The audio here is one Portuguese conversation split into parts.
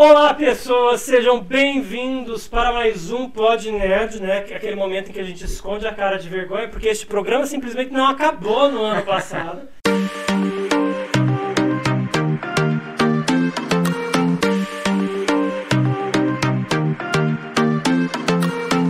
Olá pessoas, sejam bem-vindos para mais um Pod Nerd, né? É Aquele momento em que a gente esconde a cara de vergonha, porque este programa simplesmente não acabou no ano passado.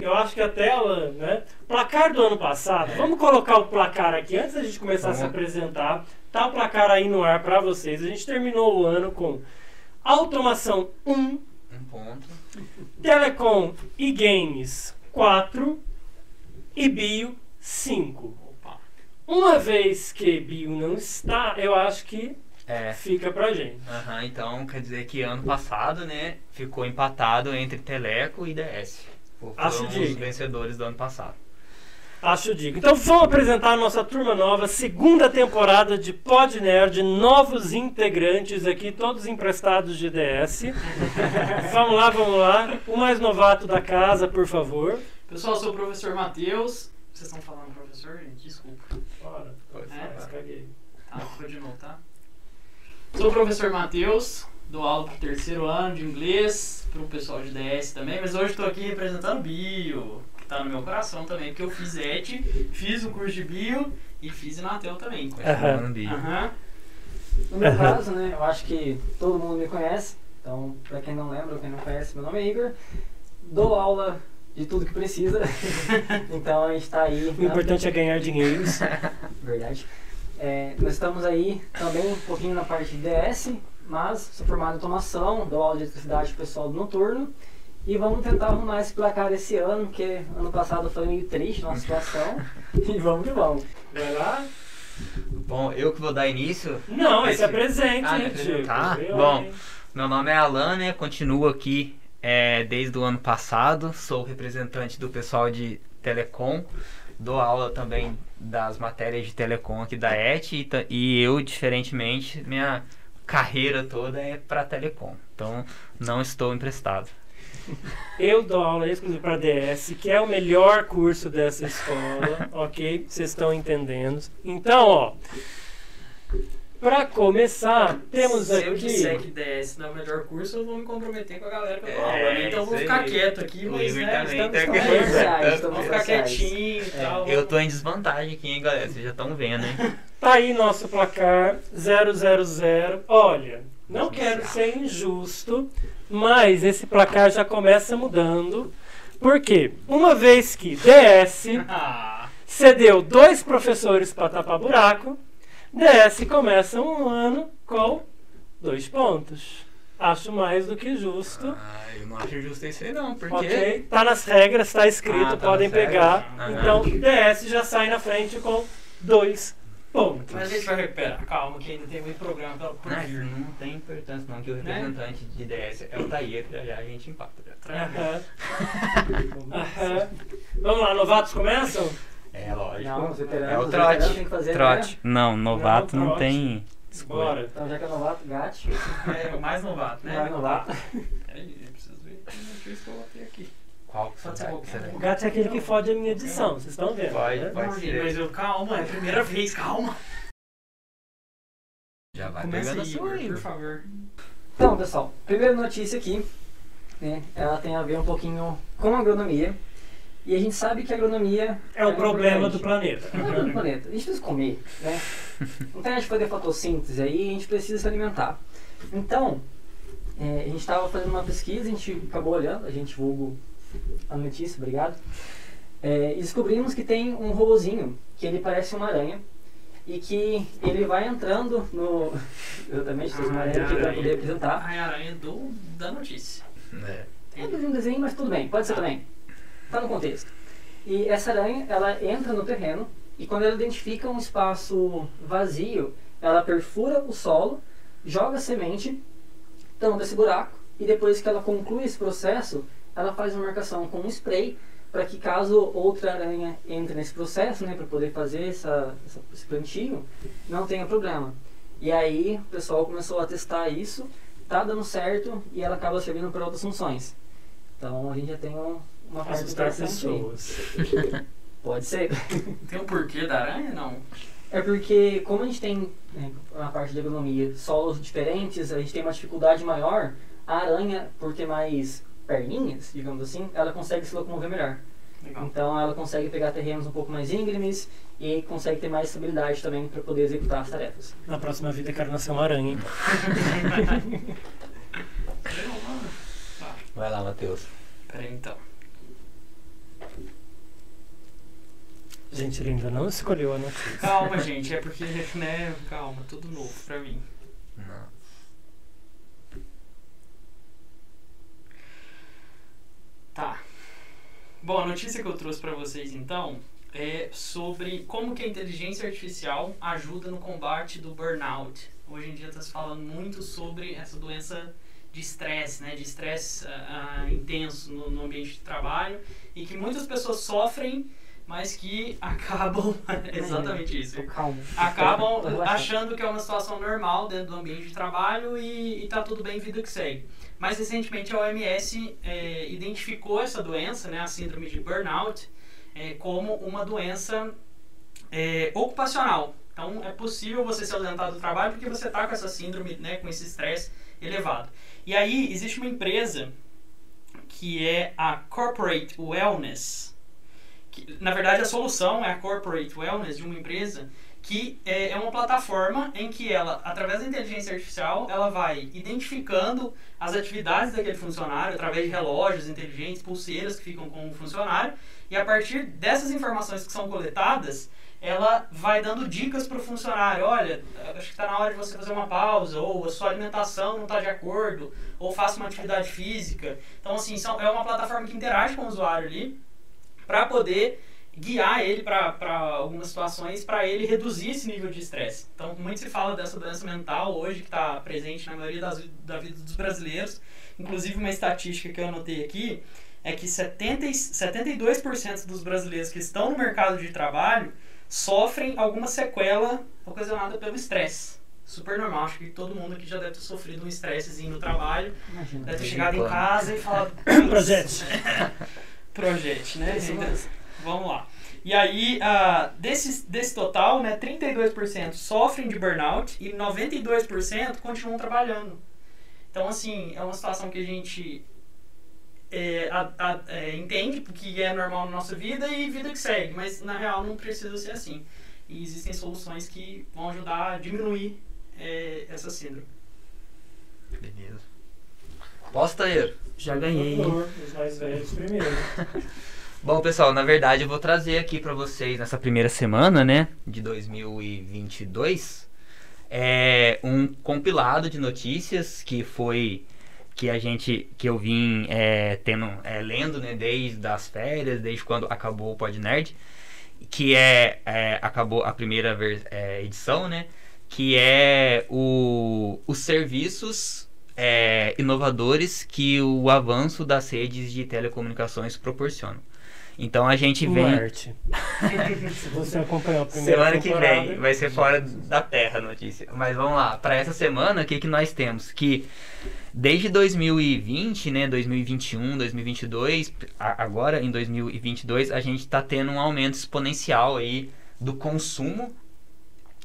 Eu acho que a tela, né? Placar do ano passado. Vamos colocar o placar aqui antes da gente começar a se apresentar. Tá o placar aí no ar para vocês. A gente terminou o ano com automação 1, Um ponto. Telecom e Games 4 e Bio 5. Opa. Uma vez que Bio não está, eu acho que É. fica pra gente. Aham, então quer dizer que ano passado, né, ficou empatado entre Teleco e DS. Foram os vencedores do ano passado. Acho digo. Então vamos apresentar a nossa turma nova, segunda temporada de Pod Nerd, novos integrantes aqui, todos emprestados de DS. vamos lá, vamos lá. O mais novato da casa, por favor. Pessoal, eu sou o professor Matheus. Vocês estão falando professor, gente? Desculpa. Bora. Pode É, falar. caguei. Tá, vou de novo, tá? Sou o professor Matheus, dou aula pro terceiro ano de inglês, pro pessoal de DS também, mas hoje estou aqui representando Bio, tá no meu coração também, porque eu fiz ET, fiz o curso de Bio e fiz Inatel também. Bi. Aham. No meu caso, né, eu acho que todo mundo me conhece. Então, pra quem não lembra, ou quem não conhece, meu nome é Igor. Dou aula de tudo que precisa. então, a gente tá aí. O importante é ganhar dinheiro. Verdade. É, nós estamos aí também um pouquinho na parte de DS, mas sou formado em automação, dou aula de eletricidade pro pessoal do noturno. E vamos tentar arrumar esse placar esse ano, porque ano passado foi meio triste nossa situação. e vamos que vamos. Vai lá? Bom, eu que vou dar início. Não, esse é presente, Ah, hein, é. Tá, bom. Meu nome é Alan, né, continuo aqui é, desde o ano passado. Sou representante do pessoal de Telecom. Dou aula também das matérias de Telecom aqui da ET e, e eu, diferentemente, minha carreira toda é para Telecom. Então, não estou emprestado. Eu dou aula exclusiva para DS, que é o melhor curso dessa escola, ok? Vocês estão entendendo? Então, ó, para começar, temos Se eu disser aqui. que DS não é o melhor curso, eu vou me comprometer com a galera que eu dou É, aula, né? Então eu vou ficar aí. quieto aqui, O mas né, estamos conversando. comerciais, estamos Vamos ficar quietinho e tal. Eu tô em desvantagem aqui, hein, galera? Vocês já estão vendo, hein? Tá aí nosso placar 000. Olha, não quero ser injusto, mas esse placar já começa mudando. Por quê? Uma vez que DS Ah, cedeu dois professores para tapar buraco, DS começa um ano com dois pontos. Acho mais do que justo. Ah, eu não acho justo isso aí não, porque... Ok? Tá nas regras, tá escrito, Ah, tá podem pegar. Aham. Então, DS já sai na frente com dois pontos. mas a gente vai recuperar. Calma, que ainda tem muito programa por Ah, vir. não tem importância não, que o Né? representante de DS é o Tair, já a gente empata. já. Aham. Aham. Vamos lá, novatos começam? É lógico. Não, é o trote. têm que fazer, Trote. Não, novato Não, não, tem escolha. Bora. Então, já que é novato, gato. É o mais novato, né? Mais novato. Peraí, eu preciso ver. Deixa eu ver se eu botei aqui. Qual que Pode você ser vai? qualquer. O gato é aquele que fode a minha edição, vocês estão vendo? Pode, né? Não, gente, ser. mas eu, calma, é a primeira vez, calma. Já vai Começa pegando a sua aí. por favor. Então, pessoal, primeira notícia aqui, né, ela tem a ver um pouquinho com agronomia. E a gente sabe que a agronomia É o problema do planeta. É o problema do planeta. A gente precisa comer, né? Então a gente fazer fotossíntese aí, a gente precisa se alimentar. Então, é, a gente estava fazendo uma pesquisa, a gente acabou olhando, a gente vulgo a notícia, obrigado. É, descobrimos que tem um robozinho que ele parece uma aranha e que ele vai entrando no. Exatamente, trouxe uma aranha aqui para poder apresentar. Ai, aranha do, da notícia. É. É de um desenho, mas tudo bem, pode ser também. Tá no contexto. E essa aranha, ela entra no terreno e quando ela identifica um espaço vazio, ela perfura o solo, joga a semente, tampa esse buraco e depois que ela conclui esse processo, ela faz uma marcação com um spray para que caso outra aranha entre nesse processo, né, para poder fazer essa, essa, esse plantio, não tenha problema. E aí o pessoal começou a testar isso, tá dando certo e ela acaba servindo para outras funções. Então a gente já tem um, uma Assustar pessoas. Pode ser. Tem um porquê da aranha? Não. É porque, como a gente tem, né, na parte de agronomia, solos diferentes, a gente tem uma dificuldade maior, A aranha, por ter mais perninhas, digamos assim, ela consegue se locomover melhor. Legal. Então ela consegue pegar terrenos um pouco mais íngremes e consegue ter mais estabilidade também para poder executar as tarefas. Na próxima vida eu quero nascer uma aranha, hein? Vai lá, Matheus. Peraí então. Gente, ele ainda não escolheu a notícia. Calma, gente, é porque, né? Calma, tudo novo pra mim. Não. Tá. Bom, a notícia que eu trouxe pra vocês então é sobre como que a inteligência artificial ajuda no combate do burnout. Hoje em dia está se falando muito sobre essa doença de estresse, né, de estresse ah, ah, intenso no, no ambiente de trabalho e que muitas pessoas sofrem, mas que acabam exatamente isso. Acabam achando que é uma situação normal dentro do ambiente de trabalho e, e tá tudo bem, vida que segue. Mais recentemente a OMS eh, identificou essa doença, né, a síndrome de burnout, eh, como uma doença eh, ocupacional. Então é possível você se ausentar do trabalho porque você está com essa síndrome, né, com esse estresse elevado. E aí existe uma empresa que é a Corporate Wellness. Que, na verdade a solução é a Corporate Wellness de uma empresa que é, é uma plataforma em que ela, através da inteligência artificial, ela vai identificando as atividades daquele funcionário através de relógios inteligentes, pulseiras que ficam com o funcionário, e a partir dessas informações que são coletadas, ela vai dando dicas para o funcionário. Olha, acho que está na hora de você fazer uma pausa, ou a sua alimentação não está de acordo, ou faça uma atividade física. Então, assim, são, é uma plataforma que interage com o usuário ali para poder guiar ele para algumas situações, para ele reduzir esse nível de estresse. Então, muito se fala dessa doença mental hoje, que está presente na maioria das, da vida dos brasileiros. Inclusive, uma estatística que eu anotei aqui é que 70, e- 72% dos brasileiros que estão no mercado de trabalho sofrem alguma sequela ocasionada pelo estresse. Super normal, acho que todo mundo aqui já deve ter sofrido um estressezinho no trabalho, Imagina. deve ter chegado em casa e falado... Projeto. Projeto, né? Isso Então, mesmo. Vamos lá. E aí, ah, desse, desse total, né, 32% sofrem de burnout e 92% continuam trabalhando. Então, assim, é uma situação que a gente é, a- a- é, entende que é normal na nossa vida e vida que segue, mas na real não precisa ser assim. E existem soluções que vão ajudar a diminuir é, essa síndrome. Beleza. Posso, Taeiro? Já ganhei. Por favor, Os mais velhos primeiro. Bom, pessoal, na verdade eu vou trazer aqui pra vocês nessa primeira semana, né, de 2022, é um compilado de notícias que foi que a gente que eu vim é, tendo é, lendo, né, desde as férias, desde quando acabou o Pod Nerd, que é, é, acabou a primeira é, edição, né, que é o, os serviços é, inovadores que o avanço das redes de telecomunicações proporcionam. Então a gente vem. Marte. Se você acompanhou a primeira Semana que vem vai ser fora da Terra a notícia. Mas vamos lá, para essa semana, o que, que nós temos? Que desde 2020, né, 2021, 2022, a- agora em 2022, a gente está tendo um aumento exponencial aí do consumo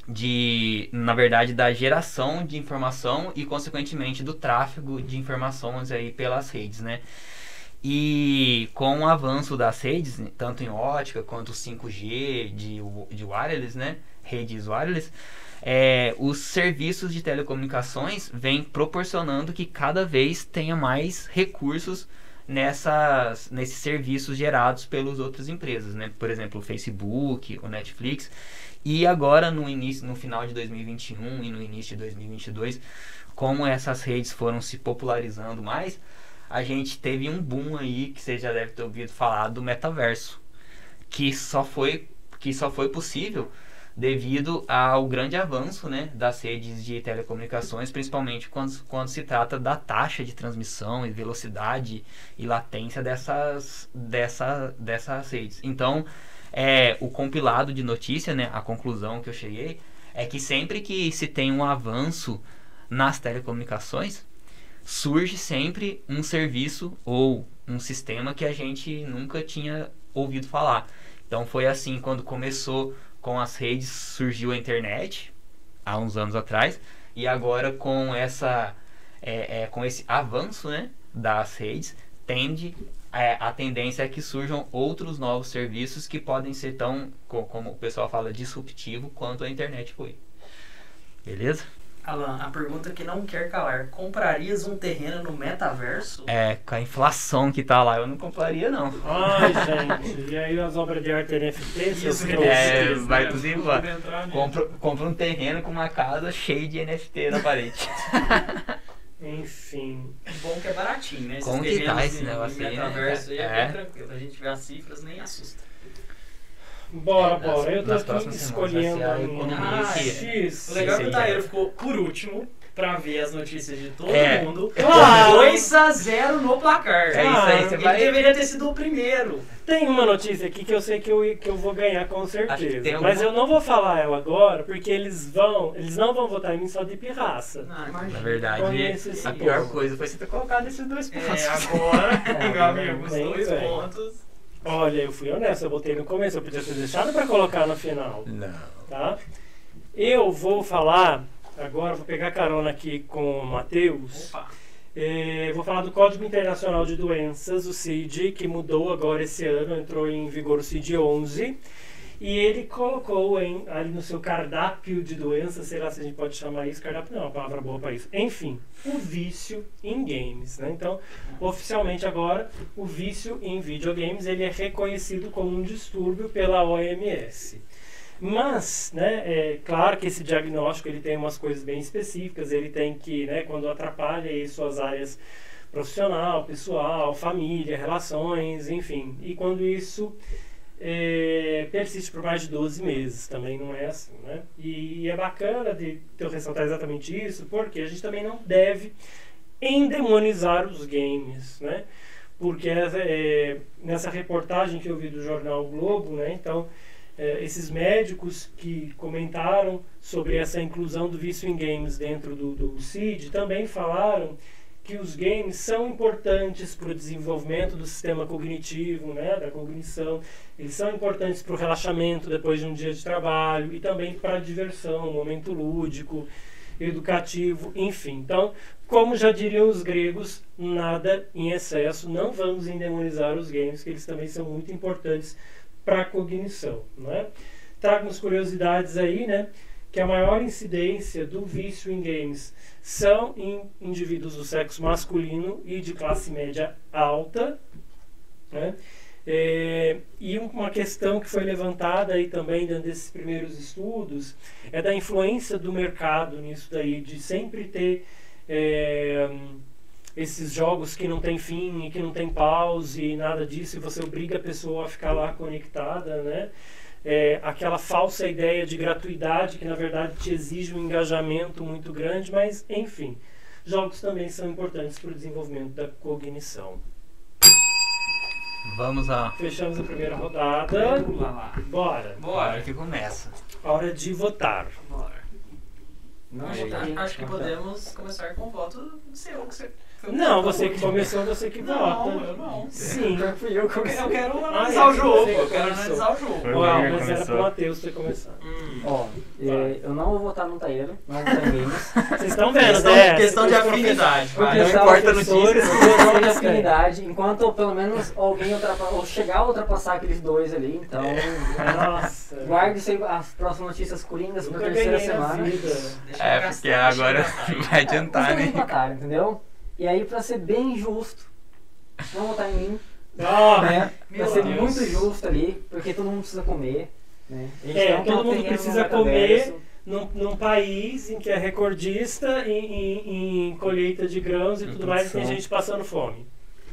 de, na verdade, da geração de informação e consequentemente do tráfego de informações aí pelas redes, né? E com o avanço das redes, né, tanto em ótica quanto 5G de, de wireless, né? Redes wireless, é, os serviços de telecomunicações vêm proporcionando que cada vez tenha mais recursos nessas, nesses serviços gerados pelas outras empresas, né? Por exemplo, o Facebook, o Netflix. E agora no início, no final de 2021 e no início de 2022, como essas redes foram se popularizando mais, a gente teve um boom aí que você já deve ter ouvido falar do metaverso, que só foi que só foi possível devido ao grande avanço né, das redes de telecomunicações, principalmente quando, quando se trata da taxa de transmissão e velocidade e latência dessas, dessa, dessas redes. Então, é, o compilado de notícia, né, a conclusão que eu cheguei, é que sempre que se tem um avanço nas telecomunicações, surge sempre um serviço ou um sistema que a gente nunca tinha ouvido falar. Então foi assim quando começou com as redes, surgiu a internet há uns anos atrás e agora com essa é, é, com esse avanço né, das redes, tende é, a tendência é que surjam outros novos serviços que podem ser tão, co- como o pessoal fala, disruptivo quanto a internet foi. Beleza? Alan, a pergunta que não quer calar: comprarias um terreno no metaverso? É, com a inflação que tá lá, eu não compraria não. Ai, gente. E aí as obras de arte NFT, Isso? É, isso, vai né? tudo embora. Compra, compra um terreno com uma casa cheia de NFT na parede. Enfim. Bom que é baratinho, né? Esses Como que tá esse negócio aí, né? metaverso aí é, É. bem tranquilo. A gente vê as cifras, nem assusta. Bora, É, bora. Eu tô nas aqui próximas semanas escolhendo ser a economia que- X. O legal é que o é. ficou por último pra ver as notícias de todo É. mundo. Claro. 2x0 no placar. É isso aí, você Ele vai- deveria ter sido o primeiro. Tem uma notícia aqui que eu sei que eu, que eu vou ganhar com Acho que certeza. tem Mas alguma- eu não vou falar ela agora, porque eles vão. Eles não vão votar em mim só de pirraça. Ah, Na imagina. verdade, esse a pior povo. coisa foi você ter colocado esses dois pontos. É, agora, É, meu amigo, os bem, dois velho. pontos. Olha, eu fui honesto, eu botei no começo, eu podia ter deixado pra colocar no final. Não. Tá? Eu vou falar, agora vou pegar carona aqui com o Matheus. Opa. É, vou falar do Código Internacional de Doenças, o CID, que mudou agora esse ano, entrou em vigor o CID 11. E ele colocou em, ali no seu cardápio de doenças, sei lá se a gente pode chamar isso, cardápio não é uma palavra boa para isso. Enfim, o vício em games. Né? Então, oficialmente agora, o vício em videogames ele é reconhecido como um distúrbio pela OMS. Mas, né, é claro que esse diagnóstico ele tem umas coisas bem específicas, ele tem que, né, quando atrapalha aí suas áreas profissional, pessoal, família, relações, enfim. E quando isso é, persiste por mais de 12 meses, também não é assim, né? E, é bacana de eu ressaltar exatamente isso, porque a gente também não deve endemonizar os games, né? Porque é, nessa reportagem que eu vi do jornal Globo, né? Então, é, esses médicos que comentaram sobre essa inclusão do vício em games dentro do, do CID também falaram que os games são importantes para o desenvolvimento do sistema cognitivo, né, da cognição. Eles são importantes para o relaxamento depois de um dia de trabalho e também para a diversão, momento lúdico, educativo, enfim. Então, como já diriam os gregos, nada em excesso. Não vamos endemonizar os games, que eles também são muito importantes para a cognição, né? Trago umas curiosidades aí, né? Que a maior incidência do vício em games são em indivíduos do sexo masculino e de classe média alta, né? É, e uma questão que foi levantada aí também dentro desses primeiros estudos é da influência do mercado nisso daí, de sempre ter é, esses jogos que não tem fim e que não tem pause e nada disso, e você obriga a pessoa a ficar lá conectada, né? É, aquela falsa ideia de gratuidade que na verdade te exige um engajamento muito grande, mas enfim, jogos também são importantes para o desenvolvimento da cognição. Vamos a Fechamos a primeira rodada. Vamos lá. Bora. Bora. que começa. Hora de votar. Bora. Não, Acho, votar. acho que podemos começar com o voto seu. Que você, Não, você que começou, você que Não, vota. eu não. Sim. Fui eu que Eu comecei. quero, eu quero analisar é, o jogo. você Eu quero analisar o jogo. Uau, mas era pro Matheus ter começado. Hum. Ó, é, eu não vou votar no Taíra, não vou votar em games. Vocês estão vendo, Questão, né? questão de afinidade. vai. não importa professores- notícia. questão de afinidade, enquanto pelo menos alguém ultrapa- ou chegar a ultrapassar aqueles dois ali, então Nossa. guarde as próximas notícias coringas pra terceira semana. vida. É, porque agora vai adiantar, né? empataram, entendeu? E aí, pra ser bem justo, não votar em mim, Ah, né? Pra ser Deus. muito justo ali, porque todo mundo precisa comer, né? É, não todo mundo terreno precisa metaverso. num, num país em que é recordista em, em- em colheita de grãos e tudo mais, e tem gente passando fome.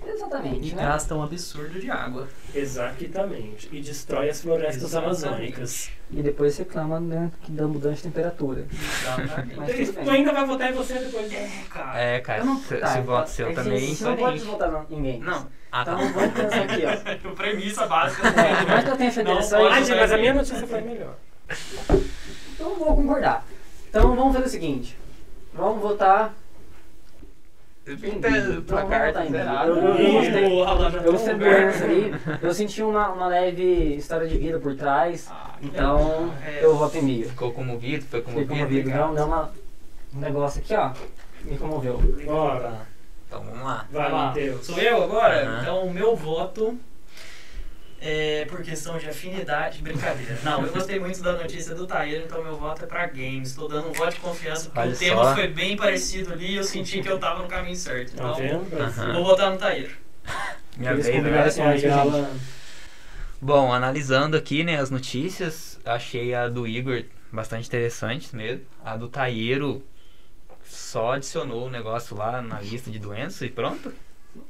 Exatamente, E né? gasta um absurdo de água. Exatamente. E destrói as florestas Exatamente. amazônicas. E depois reclama né, que dá mudança de temperatura. Exatamente. Mas tu ainda vai votar em você depois. né? É, cara. É, cara, Eu não- se, tá, se voto seu é também. Você não pode votar em games. Não. Ah, tá. Então vamos pensar aqui, ó. A premissa básica É, por mais que eu tenha Não federação, pode eu- gente, mas a minha notícia foi melhor. então vou concordar. Então vamos fazer o seguinte. Vamos votar. Pinta placar mim. zerado. Eu- eu- eu Eu tá ali. Eu senti uma, uma leve história de vida por trás. Ah, Então é. eu voto em Mio. Ficou comovido, foi Fiquei comovido. comovido. Não, dá uma, um negócio aqui, ó. me comoveu. Bora. Então vamos lá. Vai, lá. Matheus. Sou eu agora? Aham. Então o meu voto é por questão de afinidade, brincadeira. Não, eu gostei muito da notícia do Taíra, então meu voto é pra games. Estou dando um voto de confiança porque Olha o tema só. foi bem parecido ali e eu senti que eu tava no caminho certo. Tá Então, vendo? Aham. vou votar no Taíra. Minha vez, né? gente. Alan. Bom, analisando aqui, né, as notícias, achei a do Igor bastante interessante mesmo. A do Taieiro só adicionou o negócio lá na lista de doenças e pronto.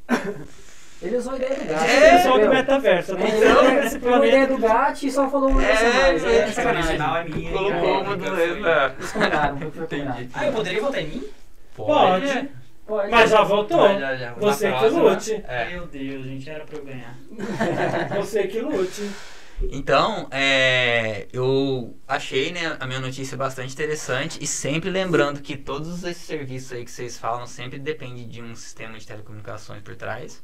Ele usou a ideia do gato. É, pessoal do entendeu? metaverso. Tô Ele esse pegou a ideia do gato e só falou uma coisa a mais. É, É, é, original é minha. Colocou uma foi foi combinado. Ah, eu poderia votar em mim? Pode. Pode. Mas já votou. Já, já, Você que lute. é. Meu Deus, gente, era pra eu ganhar. Você que lute. Então, é, eu achei né, a minha notícia bastante interessante e sempre lembrando que todos esses serviços aí que vocês falam sempre depende de um sistema de telecomunicações por trás.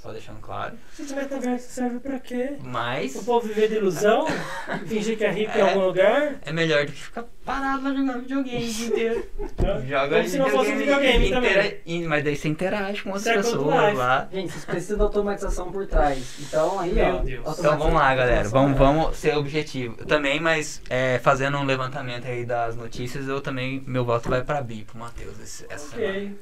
Só deixando claro. Esse metaverso serve pra quê? O Mas povo viver de ilusão? Fingir que é rico em É. algum lugar? é melhor do que ficar parado lá jogando videogame o dia inteiro. Tá? Joga Como se não fosse videogame também. intera- e- Mas daí você interage com outras Second pessoas lá. Gente, vocês precisam de automatização por trás. Então aí, Meu ó. Deus. Então vamos lá, galera. Vamos, é- vamos ser objetivo. Eu também, mas é, fazendo um levantamento aí das notícias, eu também. Meu voto vai pra Bi, pro Matheus, essa semana.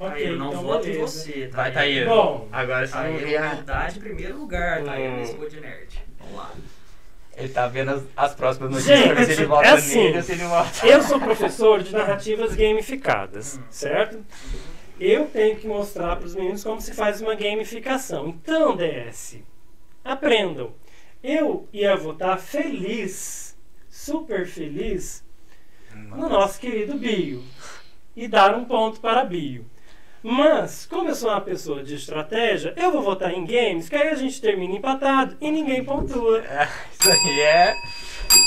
Ok. Ok, Taíra, não então voto em beleza. você, Vai, Taíra. Bom, Agora sim. Taíra, humildade em primeiro lugar, Taíra, Hum. nesse Pod Nerd. Vamos lá. Ele tá vendo as, as próximas notícias Gente, pra ver se ele vota é assim. nele ou se ele vota. eu sou professor de narrativas gamificadas, Hum. certo? Eu tenho que mostrar para os meninos como se faz uma gamificação. Então, DS, aprendam. Eu ia votar feliz, super feliz, no nosso querido Bio e dar um ponto para Bio. Mas, como eu sou uma pessoa de estratégia, eu vou votar em games, que aí a gente termina empatado e ninguém pontua. É, isso aí é.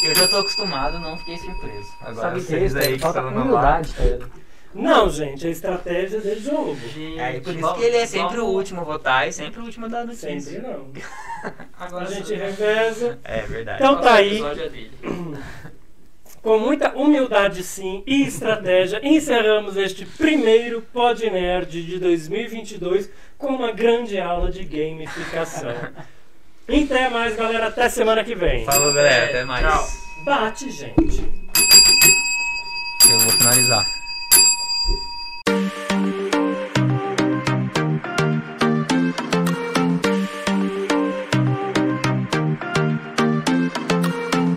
Eu já tô acostumado, não fiquei surpreso. Agora Sabe vocês texto, aí que estão no humildade, Taylor. Não, gente, é estratégia de jogo. É, por isso que ele é sempre o último a votar e sempre o último a dar Sempre notícia. não. Agora A gente reveza. É verdade. Então tá aí. Com muita humildade, sim, e estratégia, encerramos este primeiro Pod Nerd de 2022 com uma grande aula de gamificação. E até mais, galera. Até semana que vem. Falou, galera. Até mais. Tchau. Bate, gente. Eu vou finalizar.